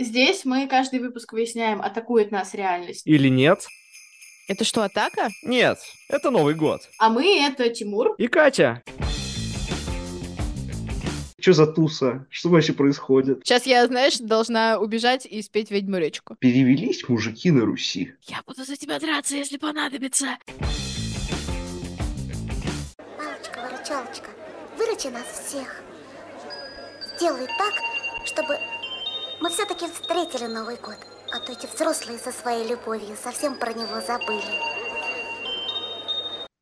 Здесь мы каждый выпуск выясняем, атакует нас реальность. Или нет? Это что, атака? Нет, это Новый год. А мы — это Тимур. И Катя. Что за туса? Что вообще происходит? Сейчас я, знаешь, должна убежать и спеть ведьму речку. Перевелись мужики на Руси. Я буду за тебя драться, если понадобится. Палочка-выручалочка, выручи нас всех. Сделай так, чтобы мы все-таки встретили Новый год. А то эти взрослые со своей любовью совсем про него забыли.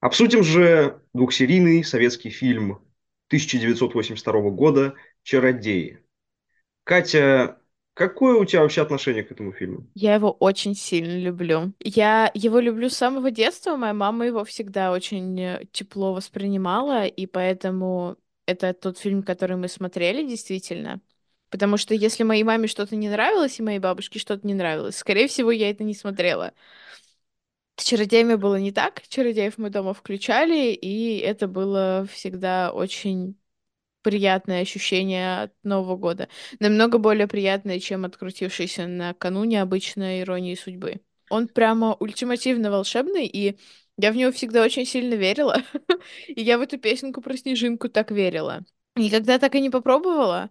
Обсудим же двухсерийный советский фильм 1982 года «Чародеи». Катя, какое у тебя вообще отношение к этому фильму? Я его очень сильно люблю. Я его люблю с самого детства. Моя мама его всегда очень э, тепло воспринимала, и поэтому это тот фильм, который мы смотрели действительно. Потому что если моей маме что-то не нравилось, и моей бабушке что-то не нравилось, скорее всего, я это не смотрела. С чародеями было не так. Чародеев мы дома включали, и это было всегда очень приятное ощущение от Нового года. Намного более приятное, чем открутившийся накануне обычной иронии судьбы. Он прямо ультимативно волшебный, и я в него всегда очень сильно верила. и я в эту песенку про снежинку так верила. Никогда так и не попробовала.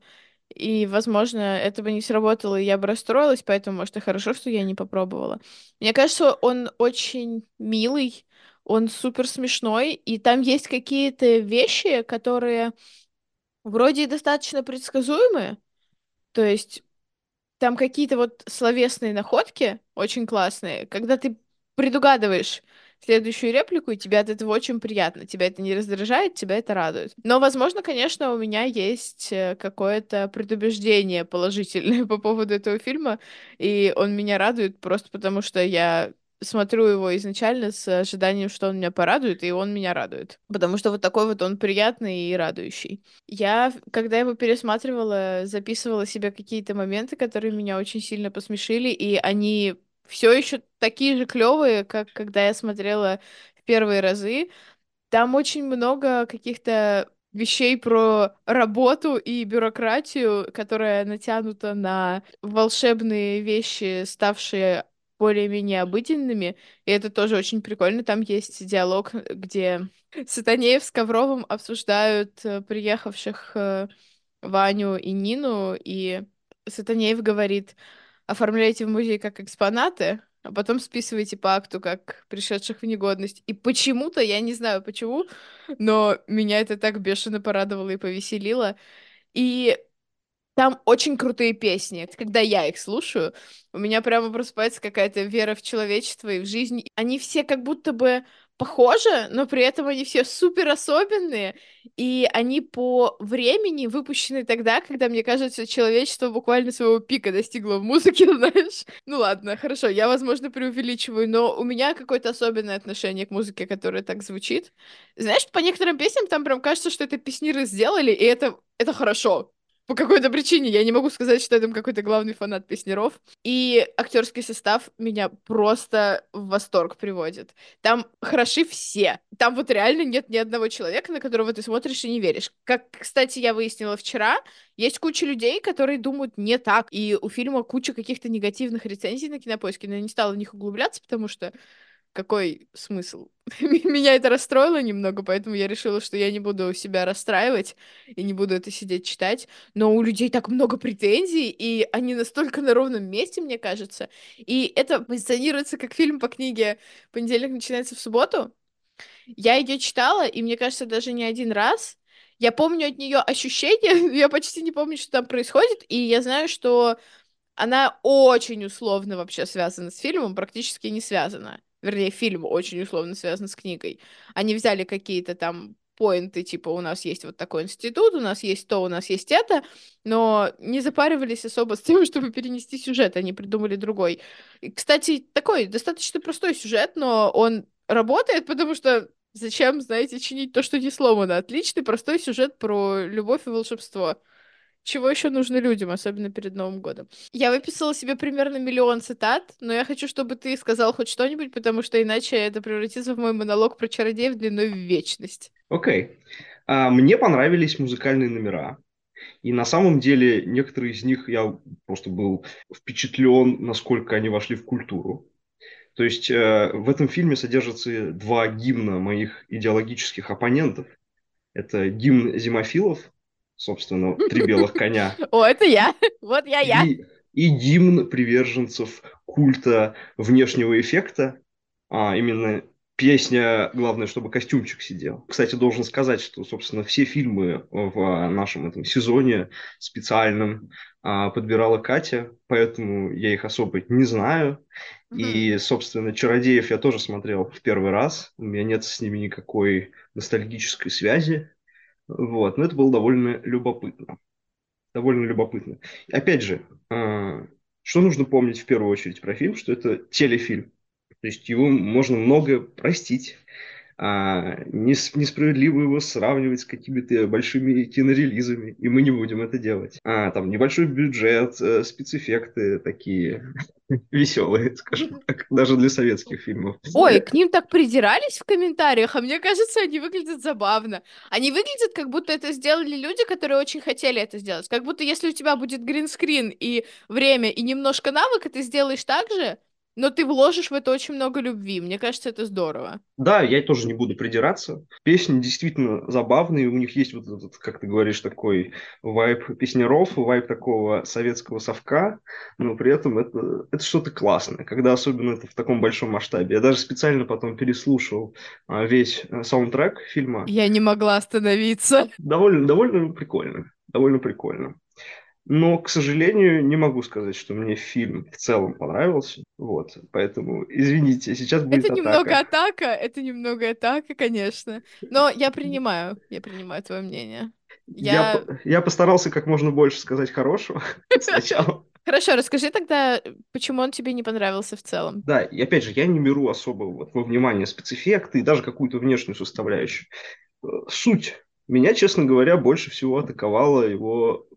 И, возможно, это бы не сработало, и я бы расстроилась, поэтому, может, и хорошо, что я не попробовала. Мне кажется, он очень милый, он супер смешной, и там есть какие-то вещи, которые вроде достаточно предсказуемые. То есть там какие-то вот словесные находки очень классные, когда ты предугадываешь, следующую реплику, и тебе от этого очень приятно. Тебя это не раздражает, тебя это радует. Но, возможно, конечно, у меня есть э, какое-то предубеждение положительное по поводу этого фильма, и он меня радует просто потому, что я смотрю его изначально с ожиданием, что он меня порадует, и он меня радует. Потому что вот такой вот он приятный и радующий. Я, когда его пересматривала, записывала себе какие-то моменты, которые меня очень сильно посмешили, и они все еще такие же клевые, как когда я смотрела в первые разы. Там очень много каких-то вещей про работу и бюрократию, которая натянута на волшебные вещи, ставшие более-менее обыденными, и это тоже очень прикольно. Там есть диалог, где Сатанеев с Ковровым обсуждают э, приехавших э, Ваню и Нину, и Сатанеев говорит, оформляете в музей как экспонаты, а потом списываете по акту как пришедших в негодность. И почему-то, я не знаю почему, но меня это так бешено порадовало и повеселило. И там очень крутые песни. Когда я их слушаю, у меня прямо просыпается какая-то вера в человечество и в жизнь. Они все как будто бы похожи, но при этом они все супер особенные, и они по времени выпущены тогда, когда, мне кажется, человечество буквально своего пика достигло в музыке, знаешь. Ну ладно, хорошо, я, возможно, преувеличиваю, но у меня какое-то особенное отношение к музыке, которая так звучит. Знаешь, по некоторым песням там прям кажется, что это песниры сделали, и это, это хорошо по какой-то причине. Я не могу сказать, что я там какой-то главный фанат песнеров. И актерский состав меня просто в восторг приводит. Там хороши все. Там вот реально нет ни одного человека, на которого ты смотришь и не веришь. Как, кстати, я выяснила вчера, есть куча людей, которые думают не так. И у фильма куча каких-то негативных рецензий на кинопоиске, но я не стала в них углубляться, потому что какой смысл? Меня это расстроило немного, поэтому я решила, что я не буду себя расстраивать и не буду это сидеть читать. Но у людей так много претензий, и они настолько на ровном месте, мне кажется. И это позиционируется как фильм по книге «Понедельник начинается в субботу». Я ее читала, и мне кажется, даже не один раз. Я помню от нее ощущения, я почти не помню, что там происходит, и я знаю, что она очень условно вообще связана с фильмом, практически не связана вернее, фильм очень условно связан с книгой. Они взяли какие-то там поинты, типа, у нас есть вот такой институт, у нас есть то, у нас есть это, но не запаривались особо с тем, чтобы перенести сюжет, они придумали другой. И, кстати, такой достаточно простой сюжет, но он работает, потому что зачем, знаете, чинить то, что не сломано? Отличный, простой сюжет про любовь и волшебство. Чего еще нужно людям, особенно перед Новым годом? Я выписала себе примерно миллион цитат, но я хочу, чтобы ты сказал хоть что-нибудь, потому что иначе это превратится в мой монолог про чародеев длиной в вечность. Окей. Okay. А, мне понравились музыкальные номера. И на самом деле некоторые из них я просто был впечатлен, насколько они вошли в культуру. То есть э, в этом фильме содержатся два гимна моих идеологических оппонентов. Это гимн зимофилов, собственно, «Три белых коня». О, это я. Вот я, я. И, и гимн приверженцев культа внешнего эффекта, а именно песня, главное, чтобы костюмчик сидел. Кстати, должен сказать, что, собственно, все фильмы в нашем этом сезоне специальном а, подбирала Катя, поэтому я их особо не знаю. Mm-hmm. И, собственно, «Чародеев» я тоже смотрел в первый раз. У меня нет с ними никакой ностальгической связи. Вот, но это было довольно любопытно. Довольно любопытно. Опять же, а, что нужно помнить в первую очередь про фильм, что это телефильм. То есть его можно много простить. А, несправедливо его сравнивать с какими-то большими кинорелизами, и мы не будем это делать. А, там небольшой бюджет, э, спецэффекты такие веселые, скажем так, даже для советских фильмов. Ой, к ним так придирались в комментариях, а мне кажется, они выглядят забавно. Они выглядят, как будто это сделали люди, которые очень хотели это сделать. Как будто если у тебя будет гринскрин и время, и немножко навыка, ты сделаешь так же, но ты вложишь в это очень много любви. Мне кажется, это здорово. Да, я тоже не буду придираться. Песни действительно забавные. У них есть вот этот, как ты говоришь, такой вайп песнеров, вайп такого советского совка, но при этом это, это что-то классное, когда особенно это в таком большом масштабе. Я даже специально потом переслушал а, весь э, саундтрек фильма. Я не могла остановиться. Довольно, довольно прикольно. Довольно прикольно. Но, к сожалению, не могу сказать, что мне фильм в целом понравился. Вот, поэтому, извините, сейчас будет Это атака. немного атака, это немного атака, конечно. Но я принимаю, я принимаю твое мнение. Я... Я, я постарался как можно больше сказать хорошего сначала. Хорошо, расскажи тогда, почему он тебе не понравился в целом. Да, и опять же, я не беру особо вот во внимание спецэффекты и даже какую-то внешнюю составляющую. Э, суть меня, честно говоря, больше всего атаковала его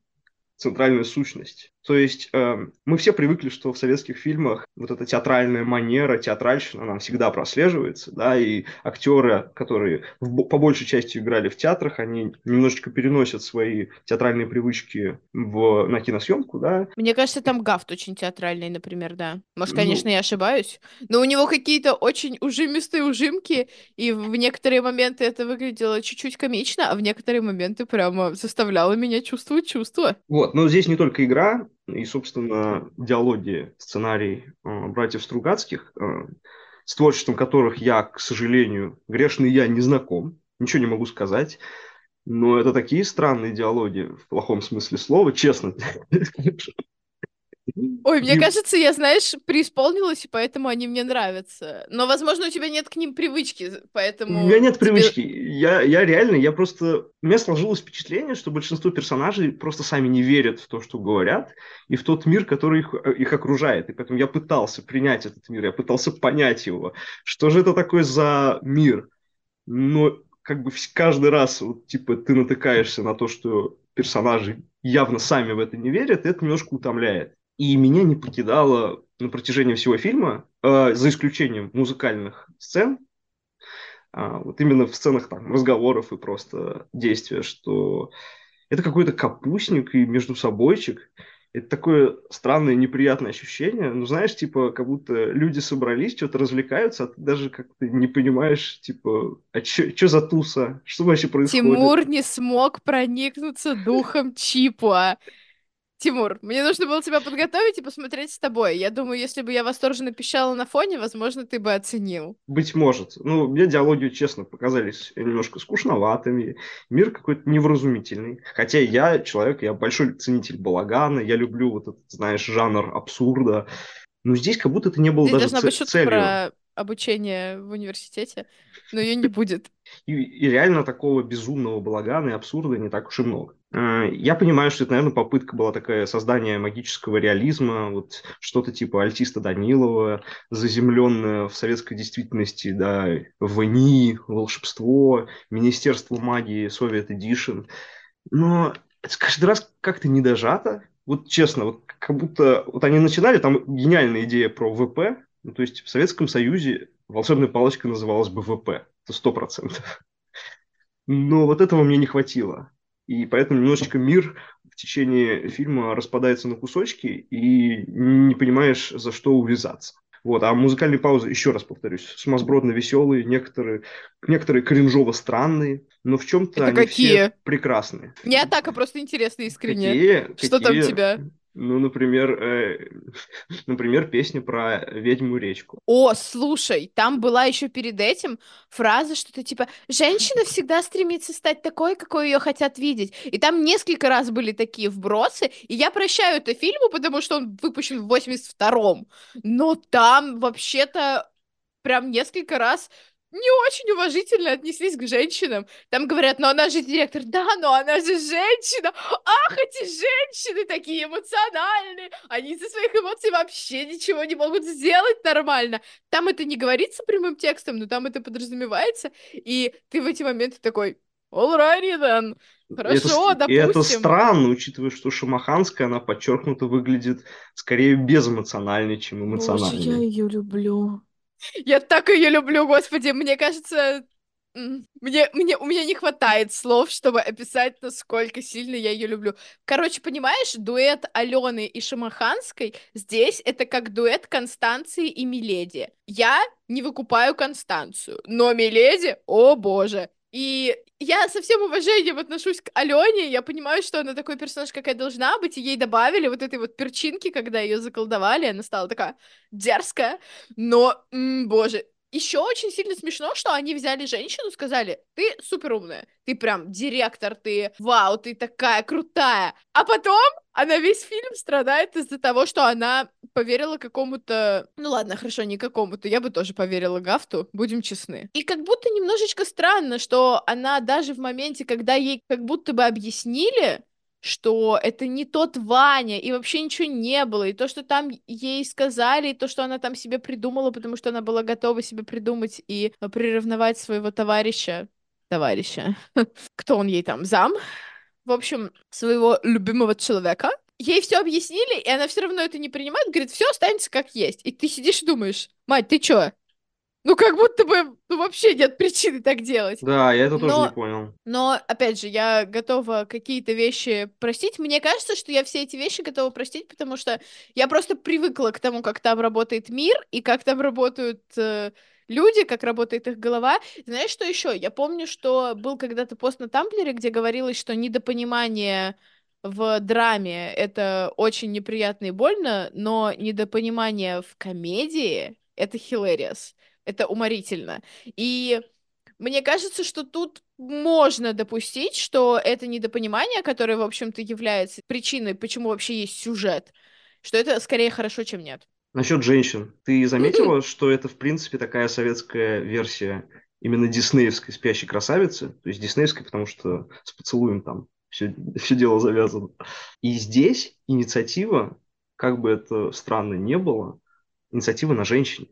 центральную сущность. То есть э, мы все привыкли, что в советских фильмах вот эта театральная манера, театральщина, она всегда прослеживается, да, и актеры, которые в, по большей части играли в театрах, они немножечко переносят свои театральные привычки в, на киносъемку, да. Мне кажется, там Гафт очень театральный, например, да. Может, ну. конечно, ну, я ошибаюсь, но у него какие-то очень ужимистые ужимки, и в некоторые моменты это выглядело чуть-чуть комично, а в некоторые моменты прямо заставляло меня чувствовать чувства. Вот, но здесь не только игра, и, собственно, диалоги, сценарий э, братьев Стругацких, э, с творчеством которых я, к сожалению, грешный я не знаком, ничего не могу сказать. Но это такие странные диалоги в плохом смысле слова, честно. Ой, мне кажется, я, знаешь, преисполнилась, и поэтому они мне нравятся. Но, возможно, у тебя нет к ним привычки, поэтому... У меня нет тебе... привычки. Я, я реально, я просто... У меня сложилось впечатление, что большинство персонажей просто сами не верят в то, что говорят, и в тот мир, который их, э, их окружает. И поэтому я пытался принять этот мир, я пытался понять его. Что же это такое за мир? Но как бы каждый раз, вот, типа, ты натыкаешься на то, что персонажи явно сами в это не верят, и это немножко утомляет. И меня не покидало на протяжении всего фильма, э, за исключением музыкальных сцен, э, вот именно в сценах там разговоров и просто действия, что это какой-то капустник и между собойчик. Это такое странное, неприятное ощущение. Ну, знаешь, типа, как будто люди собрались, что-то развлекаются, а ты даже как-то не понимаешь, типа, а что за туса? Что вообще происходит? Тимур не смог проникнуться духом Чипа. Тимур, мне нужно было тебя подготовить и посмотреть с тобой. Я думаю, если бы я восторженно пищала на фоне, возможно, ты бы оценил. Быть может. Ну, мне диалоги, честно, показались немножко скучноватыми. Мир какой-то невразумительный. Хотя я человек, я большой ценитель балагана, я люблю вот этот, знаешь, жанр абсурда. Но здесь как будто это не было Здесь даже должна быть шутка целью. про обучение в университете, но ее не будет. И, и реально такого безумного балагана и абсурда не так уж и много. Э, я понимаю, что это, наверное, попытка была такая создания магического реализма, вот что-то типа альтиста Данилова, заземленное в советской действительности, да, ВНИ, волшебство, Министерство магии, Soviet Edition. Но это каждый раз как-то недожато. Вот честно, вот как будто вот они начинали, там гениальная идея про ВП, ну, то есть в Советском Союзе волшебная палочка называлась бы ВП, это сто процентов. Но вот этого мне не хватило. И поэтому немножечко мир в течение фильма распадается на кусочки, и не понимаешь, за что увязаться. Вот, а музыкальные паузы, еще раз повторюсь, сумасбродно веселые, некоторые, некоторые кринжово странные, но в чем-то они какие? все прекрасные. Не атака, просто интересно, искренне. Какие? Что там Какие? у тебя? Ну, например, э, например, песня про ведьму речку. О, слушай, там была еще перед этим фраза что-то типа «Женщина всегда стремится стать такой, какой ее хотят видеть». И там несколько раз были такие вбросы, и я прощаю это фильму, потому что он выпущен в 82-м. Но там вообще-то прям несколько раз не очень уважительно отнеслись к женщинам. Там говорят, но она же директор. Да, но она же женщина. Ах, эти женщины такие эмоциональные. Они из-за своих эмоций вообще ничего не могут сделать нормально. Там это не говорится прямым текстом, но там это подразумевается. И ты в эти моменты такой, alrighty then. Хорошо, это, И это допустим. странно, учитывая, что Шамаханская, она подчеркнуто выглядит скорее безэмоциональной, чем Боже, я ее люблю. Я так ее люблю, господи. Мне кажется, мне, мне, у меня не хватает слов, чтобы описать, насколько сильно я ее люблю. Короче, понимаешь, дуэт Алены и Шамаханской здесь это как дуэт Констанции и Миледи. Я не выкупаю Констанцию, но Миледи, о боже. И я со всем уважением отношусь к Алене, я понимаю, что она такой персонаж, какая должна быть, и ей добавили вот этой вот перчинки, когда ее заколдовали, она стала такая дерзкая, но, м, боже, еще очень сильно смешно, что они взяли женщину, сказали, ты супер умная, ты прям директор, ты вау, ты такая крутая. А потом она весь фильм страдает из-за того, что она поверила какому-то... Ну ладно, хорошо, не какому-то, я бы тоже поверила Гафту, будем честны. И как будто немножечко странно, что она даже в моменте, когда ей как будто бы объяснили, что это не тот Ваня, и вообще ничего не было, и то, что там ей сказали, и то, что она там себе придумала, потому что она была готова себе придумать и приревновать своего товарища, товарища, кто он ей там, зам, в общем, своего любимого человека, ей все объяснили, и она все равно это не принимает, говорит, все останется как есть. И ты сидишь и думаешь, мать, ты чё? Ну, как будто бы ну, вообще нет причины так делать. Да, я это тоже Но- не понял. Но, опять же, я готова какие-то вещи простить. Мне кажется, что я все эти вещи готова простить, потому что я просто привыкла к тому, как там работает мир и как там работают э, люди, как работает их голова. Знаешь, что еще? Я помню, что был когда-то пост на Тамблере, где говорилось, что недопонимание в драме это очень неприятно и больно, но недопонимание в комедии это hilarious. Это уморительно. И мне кажется, что тут можно допустить, что это недопонимание, которое, в общем-то, является причиной, почему вообще есть сюжет, что это скорее хорошо, чем нет. Насчет женщин. Ты заметила, что это, в принципе, такая советская версия именно диснеевской «Спящей красавицы»? То есть диснеевской, потому что с поцелуем там все, все дело завязано. И здесь инициатива, как бы это странно не было, инициатива на женщине.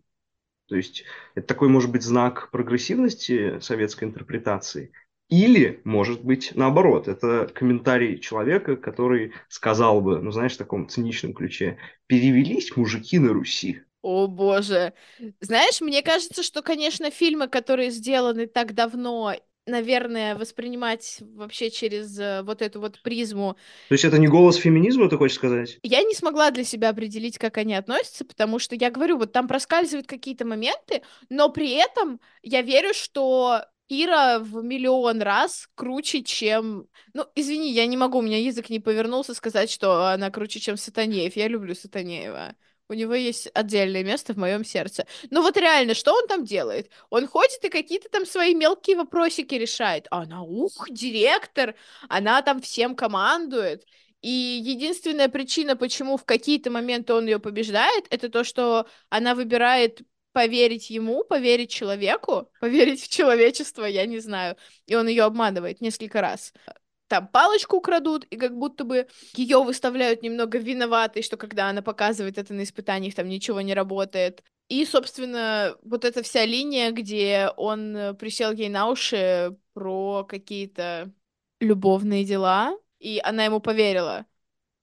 То есть это такой, может быть, знак прогрессивности советской интерпретации. Или, может быть, наоборот, это комментарий человека, который сказал бы, ну, знаешь, в таком циничном ключе, перевелись мужики на Руси. О боже. Знаешь, мне кажется, что, конечно, фильмы, которые сделаны так давно, наверное, воспринимать вообще через э, вот эту вот призму То есть это не голос феминизма, ты хочешь сказать? Я не смогла для себя определить, как они относятся, потому что я говорю, вот там проскальзывают какие-то моменты, но при этом я верю, что Ира в миллион раз круче, чем... Ну, извини, я не могу, у меня язык не повернулся сказать, что она круче, чем Сатанеев. Я люблю Сатанеева. У него есть отдельное место в моем сердце. Ну вот реально, что он там делает? Он ходит и какие-то там свои мелкие вопросики решает. А она, ух, директор, она там всем командует. И единственная причина, почему в какие-то моменты он ее побеждает, это то, что она выбирает поверить ему, поверить человеку, поверить в человечество, я не знаю. И он ее обманывает несколько раз. Там палочку крадут, и как будто бы ее выставляют немного виноватой, что когда она показывает это на испытаниях, там ничего не работает. И, собственно, вот эта вся линия, где он э, присел ей на уши про какие-то любовные дела, и она ему поверила.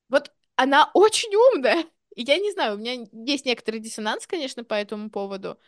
Вот она очень умная. И я не знаю, у меня есть некоторый диссонанс, конечно, по этому поводу.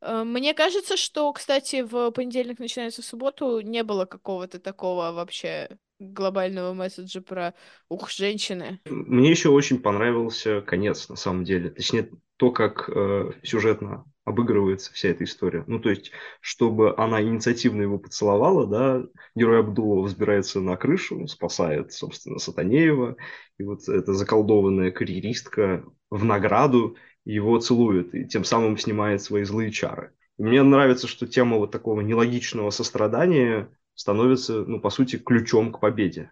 Э, Мне кажется, что, кстати, в понедельник начинается в субботу не было какого-то такого вообще глобального месседжа про «Ух, женщины». Мне еще очень понравился конец, на самом деле. Точнее, то, как э, сюжетно обыгрывается вся эта история. Ну, то есть, чтобы она инициативно его поцеловала, да, герой Абдулова взбирается на крышу, спасает, собственно, Сатанеева, и вот эта заколдованная карьеристка в награду его целует, и тем самым снимает свои злые чары. Мне нравится, что тема вот такого нелогичного сострадания становится, ну, по сути, ключом к победе.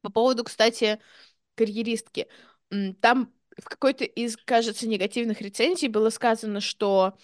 По поводу, кстати, карьеристки. Там в какой-то из, кажется, негативных рецензий было сказано, что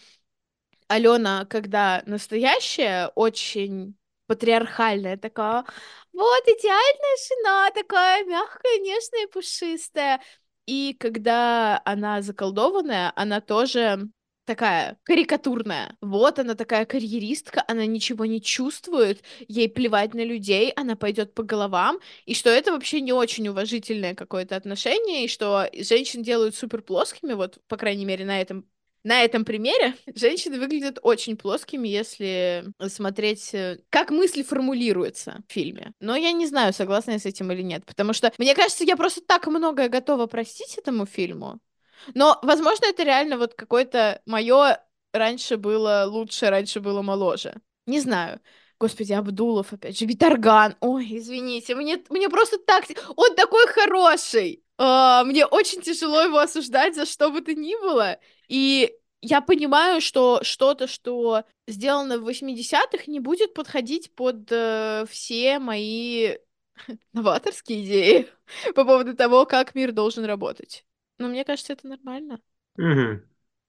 Алена, когда настоящая, очень патриархальная такая, вот идеальная жена, такая мягкая, нежная, пушистая. И когда она заколдованная, она тоже такая карикатурная. Вот она такая карьеристка, она ничего не чувствует, ей плевать на людей, она пойдет по головам, и что это вообще не очень уважительное какое-то отношение, и что женщин делают супер плоскими, вот, по крайней мере, на этом на этом примере женщины выглядят очень плоскими, если смотреть, э, как мысли формулируются в фильме. Но я не знаю, согласна я с этим или нет, потому что, мне кажется, я просто так многое готова простить этому фильму, но, возможно, это реально вот какое-то мое раньше было лучше, раньше было моложе. Не знаю. Господи, Абдулов опять же, Виторган. Ой, извините, мне, мне просто так... Он такой хороший! Uh, мне очень тяжело его осуждать за что бы то ни было. И я понимаю, что что-то, что сделано в 80-х, не будет подходить под uh, все мои новаторские идеи по поводу того, как мир должен работать. Но мне кажется, это нормально. Угу.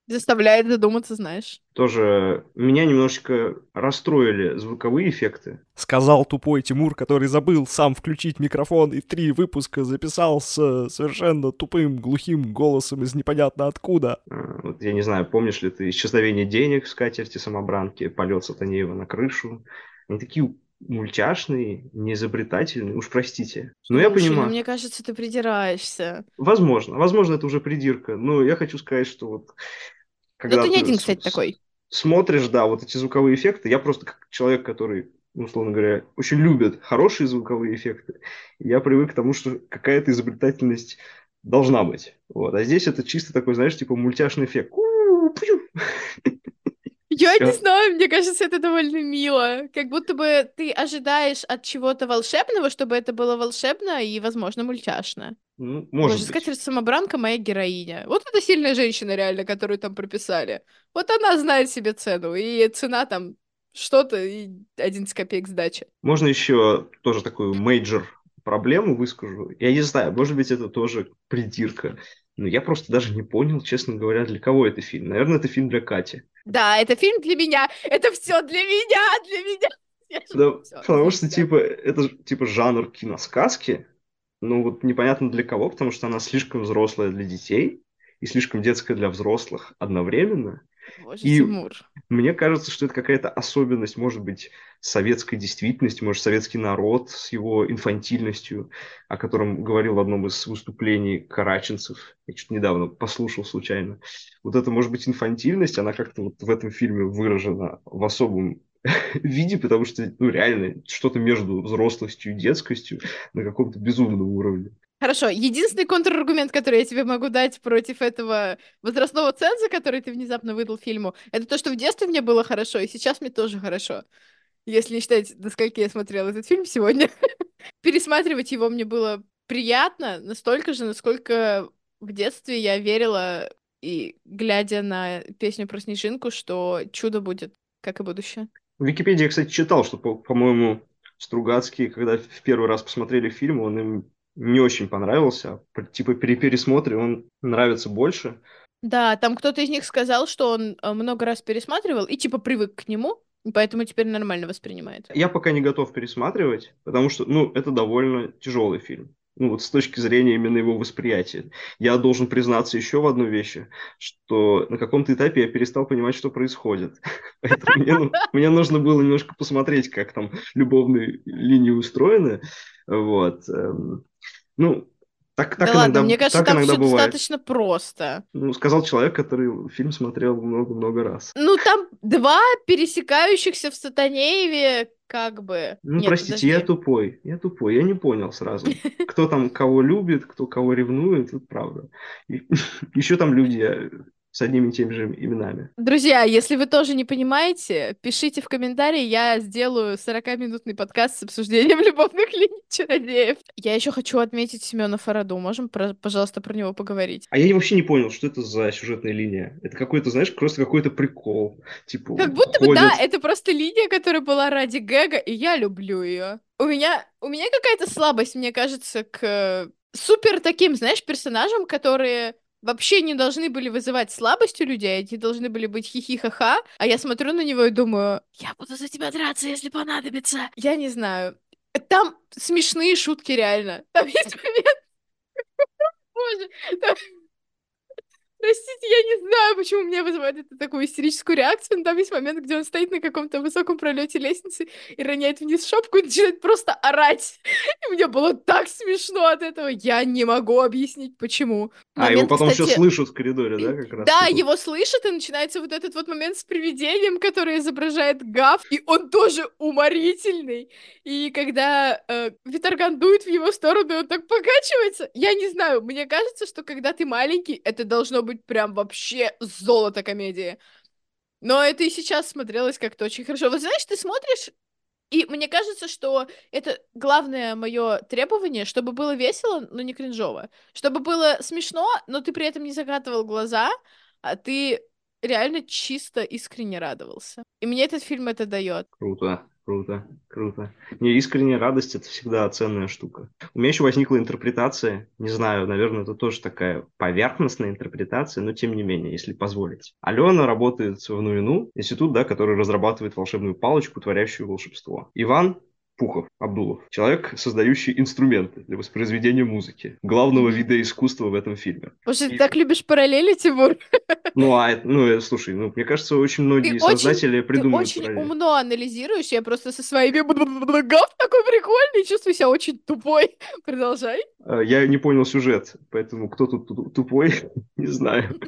Заставляет задуматься, знаешь. Тоже меня немножечко расстроили звуковые эффекты. Сказал тупой Тимур, который забыл сам включить микрофон и три выпуска записал с совершенно тупым, глухим голосом из непонятно откуда. А, вот я не знаю, помнишь ли ты исчезновение денег в скатерти самобранки, полет Сатанеева на крышу. Они такие мультяшный, неизобретательный, уж простите. Но Слушай, я понимаю. Ну, мне кажется, ты придираешься. Возможно, возможно, это уже придирка. Но я хочу сказать, что вот когда Но ты не один, кстати, такой. Смотришь, да, вот эти звуковые эффекты. Я просто как человек, который, условно говоря, очень любит хорошие звуковые эффекты. Я привык к тому, что какая-то изобретательность должна быть. Вот. А здесь это чисто такой, знаешь, типа мультяшный эффект. Я не знаю, мне кажется, это довольно мило. Как будто бы ты ожидаешь от чего-то волшебного, чтобы это было волшебно и, возможно, мультяшно. Ну, может Боже, скатерть самобранка моя героиня. Вот это сильная женщина, реально, которую там прописали. Вот она знает себе цену, и цена там что-то и 11 копеек сдачи. Можно еще тоже такую major проблему выскажу. Я не знаю, может быть, это тоже придирка. Но я просто даже не понял, честно говоря, для кого это фильм. Наверное, это фильм для Кати. Да, это фильм для меня. Это все для меня, для меня. Да, все, потому что, типа, это типа жанр киносказки. Ну, вот непонятно для кого, потому что она слишком взрослая для детей и слишком детская для взрослых одновременно. Боже, и Тимур. мне кажется, что это какая-то особенность, может быть, советской действительности, может, советский народ с его инфантильностью, о котором говорил в одном из выступлений Караченцев. Я что-то недавно послушал случайно. Вот это, может быть, инфантильность, она как-то вот в этом фильме выражена в особом виде, потому что, ну, реально, что-то между взрослостью и детскостью на каком-то безумном уровне. Хорошо, единственный контраргумент, который я тебе могу дать против этого возрастного ценза, который ты внезапно выдал фильму, это то, что в детстве мне было хорошо, и сейчас мне тоже хорошо. Если не считать, до скольки я смотрела этот фильм сегодня. Пересматривать его мне было приятно, настолько же, насколько в детстве я верила и глядя на песню про снежинку, что чудо будет, как и будущее. В Википедии я, кстати, читал, что, по-моему, Стругацкий, когда в первый раз посмотрели фильм, он им не очень понравился. Типа при пересмотре он нравится больше. Да, там кто-то из них сказал, что он э, много раз пересматривал и типа привык к нему, поэтому теперь нормально воспринимает. Я пока не готов пересматривать, потому что, ну, это довольно тяжелый фильм. Ну, вот с точки зрения именно его восприятия. Я должен признаться еще в одной вещи, что на каком-то этапе я перестал понимать, что происходит. Поэтому мне, мне нужно было немножко посмотреть, как там любовные линии устроены. Вот. Эм, ну, Так, Да так ладно, иногда, мне кажется, так там все бывает. достаточно просто. Ну, сказал человек, который фильм смотрел много-много раз. Ну, там два пересекающихся в Сатанееве, как бы. Ну, Нет, простите, я подожди. тупой. Я тупой, я не понял сразу. Кто там кого любит, кто кого ревнует, это правда. Еще там люди с одними и теми же именами. Друзья, если вы тоже не понимаете, пишите в комментарии, я сделаю 40-минутный подкаст с обсуждением любовных линий чародеев. Я еще хочу отметить Семена Фараду. Можем, про- пожалуйста, про него поговорить? А я вообще не понял, что это за сюжетная линия. Это какой-то, знаешь, просто какой-то прикол. Типа, Как будто бы, да, это просто линия, которая была ради гэга, и я люблю ее. У меня, у меня какая-то слабость, мне кажется, к супер таким, знаешь, персонажам, которые вообще не должны были вызывать слабость у людей, они должны были быть хихи-ха-ха, а я смотрю на него и думаю, я буду за тебя драться, если понадобится. Я не знаю. Там смешные шутки, реально. Там есть момент... Боже, там- Простите, я не знаю, почему меня вызывает это такую истерическую реакцию, но там есть момент, где он стоит на каком-то высоком пролете лестницы и роняет вниз шапку и начинает просто орать. И мне было так смешно от этого. Я не могу объяснить, почему. А, его Момент, потом еще кстати, слышат в коридоре, да, как раз? Да, Типа, его слышат, и начинается вот этот вот момент с привидением, который изображает Гав, и он тоже уморительный. И когда э, Виторган дует в его сторону, и он так покачивается, я не знаю, мне кажется, что когда ты маленький, это должно быть прям вообще золото комедии. Но это и сейчас смотрелось как-то очень хорошо. Вот знаешь, ты смотришь, и мне кажется, что это главное мое требование, чтобы было весело, но не кринжово. Чтобы было смешно, но ты при этом не закатывал глаза, а ты реально чисто искренне радовался. И мне этот фильм это дает. Круто, круто, круто. Не, искренняя радость это всегда ценная штука. У меня еще возникла интерпретация, не знаю, наверное, это тоже такая поверхностная интерпретация, но тем не менее, если позволить. Алена работает в НУИНУ, институт, да, который разрабатывает волшебную палочку, творящую волшебство. Иван Пухов, Абдулов. Человек, создающий инструменты для воспроизведения музыки. Главного вида искусства в этом фильме. Боже, ты И- так любишь параллели, Тимур. Ну, а, ну, э, слушай, ну, мне кажется, очень многие очень- создатели Ты придумывают очень параллели. умно анализируешь, я просто со своими гав такой прикольный, чувствую себя очень тупой. Продолжай. Э, Я не понял сюжет, поэтому кто тут ту- тупой, не знаю.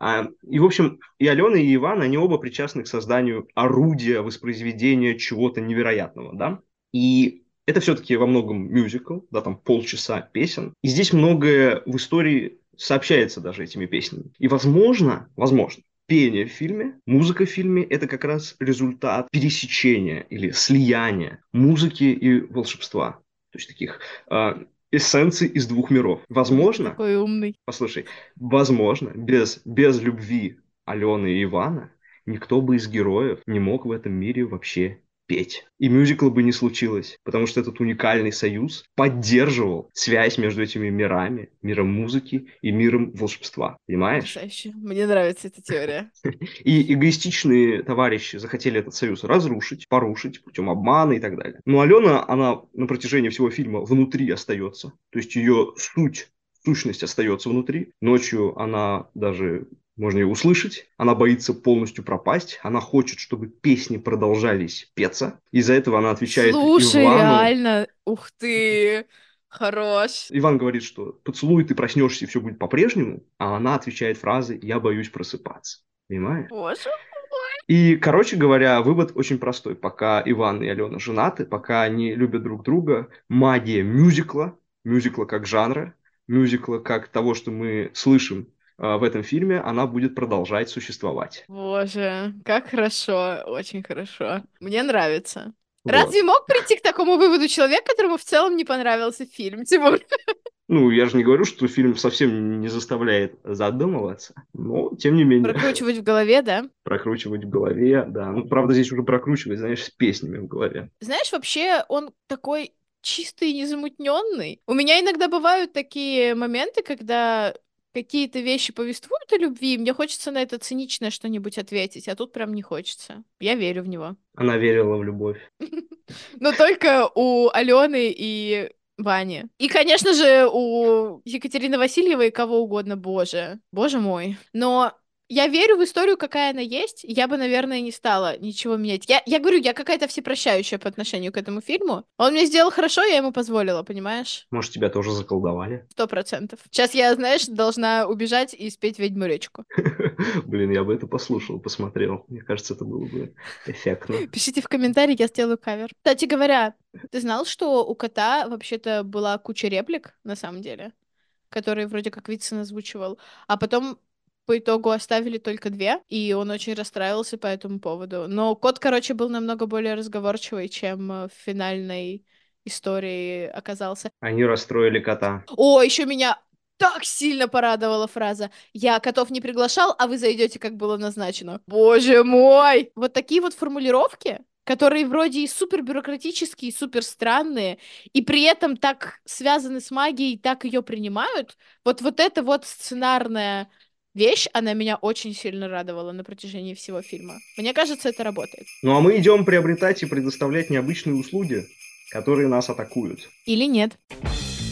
А, И, в общем, и Алена, и Иван, они оба причастны к созданию орудия воспроизведения чего-то невероятного, да? И это все-таки во многом мюзикл, да, там полчаса песен. И здесь многое в истории сообщается даже этими песнями. И, возможно, возможно, пение в фильме, музыка в фильме – это как раз результат пересечения или слияния музыки и волшебства. То есть таких а, эссенций из двух миров. Возможно, Такой умный. послушай, возможно, без, без любви Алены и Ивана никто бы из героев не мог в этом мире вообще петь. И мюзикла бы не случилось, потому что этот уникальный союз поддерживал связь между этими мирами, миром музыки и миром волшебства. Понимаешь? Потрясающе. Мне нравится эта теория. И эгоистичные товарищи захотели этот союз разрушить, порушить путем обмана и так далее. Но Алена, она на протяжении всего фильма внутри остается. То есть ее суть, сущность остается внутри. Ночью она даже можно ее услышать, она боится полностью пропасть, она хочет, чтобы песни продолжались петься. Из-за этого она отвечает Слушай, Ивану. реально. Ух ты. Хорош. Иван говорит, что поцелуй, ты проснешься, и все будет по-прежнему, а она отвечает фразой «я боюсь просыпаться». Понимаешь? Боже. И, короче говоря, вывод очень простой. Пока Иван и Алена женаты, пока они любят друг друга, магия мюзикла, мюзикла как жанра, мюзикла как того, что мы слышим в этом фильме, она будет продолжать существовать. Боже, как хорошо, очень хорошо. Мне нравится. Вот. Разве мог прийти к такому выводу человек, которому в целом не понравился фильм, Тимур? Ну, я же не говорю, что фильм совсем не заставляет задумываться, но, тем не менее, Прокручивать в голове, да? прокручивать в голове, да. Ну, правда, здесь уже прокручивать, знаешь, с песнями в голове. Знаешь, вообще он такой чистый и незамутненный. У меня иногда бывают такие моменты, когда какие-то вещи повествуют о любви, мне хочется на это циничное что-нибудь ответить, а тут прям не хочется. Я верю в него. Она верила в любовь. Но только у Алены и Вани. И, конечно же, у Екатерины Васильевой и кого угодно, боже. Боже мой. Но Я верю в историю, какая она есть. Я бы, наверное, не стала ничего менять. Я, я говорю, я какая-то всепрощающая по отношению к этому фильму. Он мне сделал хорошо, я ему позволила, понимаешь? Может, тебя тоже заколдовали? Сто процентов. Сейчас я, знаешь, должна убежать и спеть ведьму речку. Блин, я бы это послушал, посмотрел. Мне кажется, это было бы эффектно. Пишите в комментарии, я сделаю кавер. Кстати говоря, ты знал, что у кота вообще-то была куча реплик, на самом деле? Которые вроде как Вицин озвучивал. А потом по итогу оставили только две, и он очень расстраивался по этому поводу. Но кот, короче, был намного более разговорчивый, чем э, в финальной истории оказался. Они расстроили кота. О, еще меня так сильно порадовала фраза «Я котов не приглашал, а вы зайдете, как было назначено». Боже мой! Вот такие вот формулировки, которые вроде и супер бюрократические, супер странные, и при этом так связаны с магией, так ее принимают. Вот вот это вот сценарная вещь, она меня очень сильно радовала на протяжении всего фильма. Мне кажется, это работает. Ну а мы идем приобретать и предоставлять необычные услуги, которые нас атакуют. Или нет. Нет.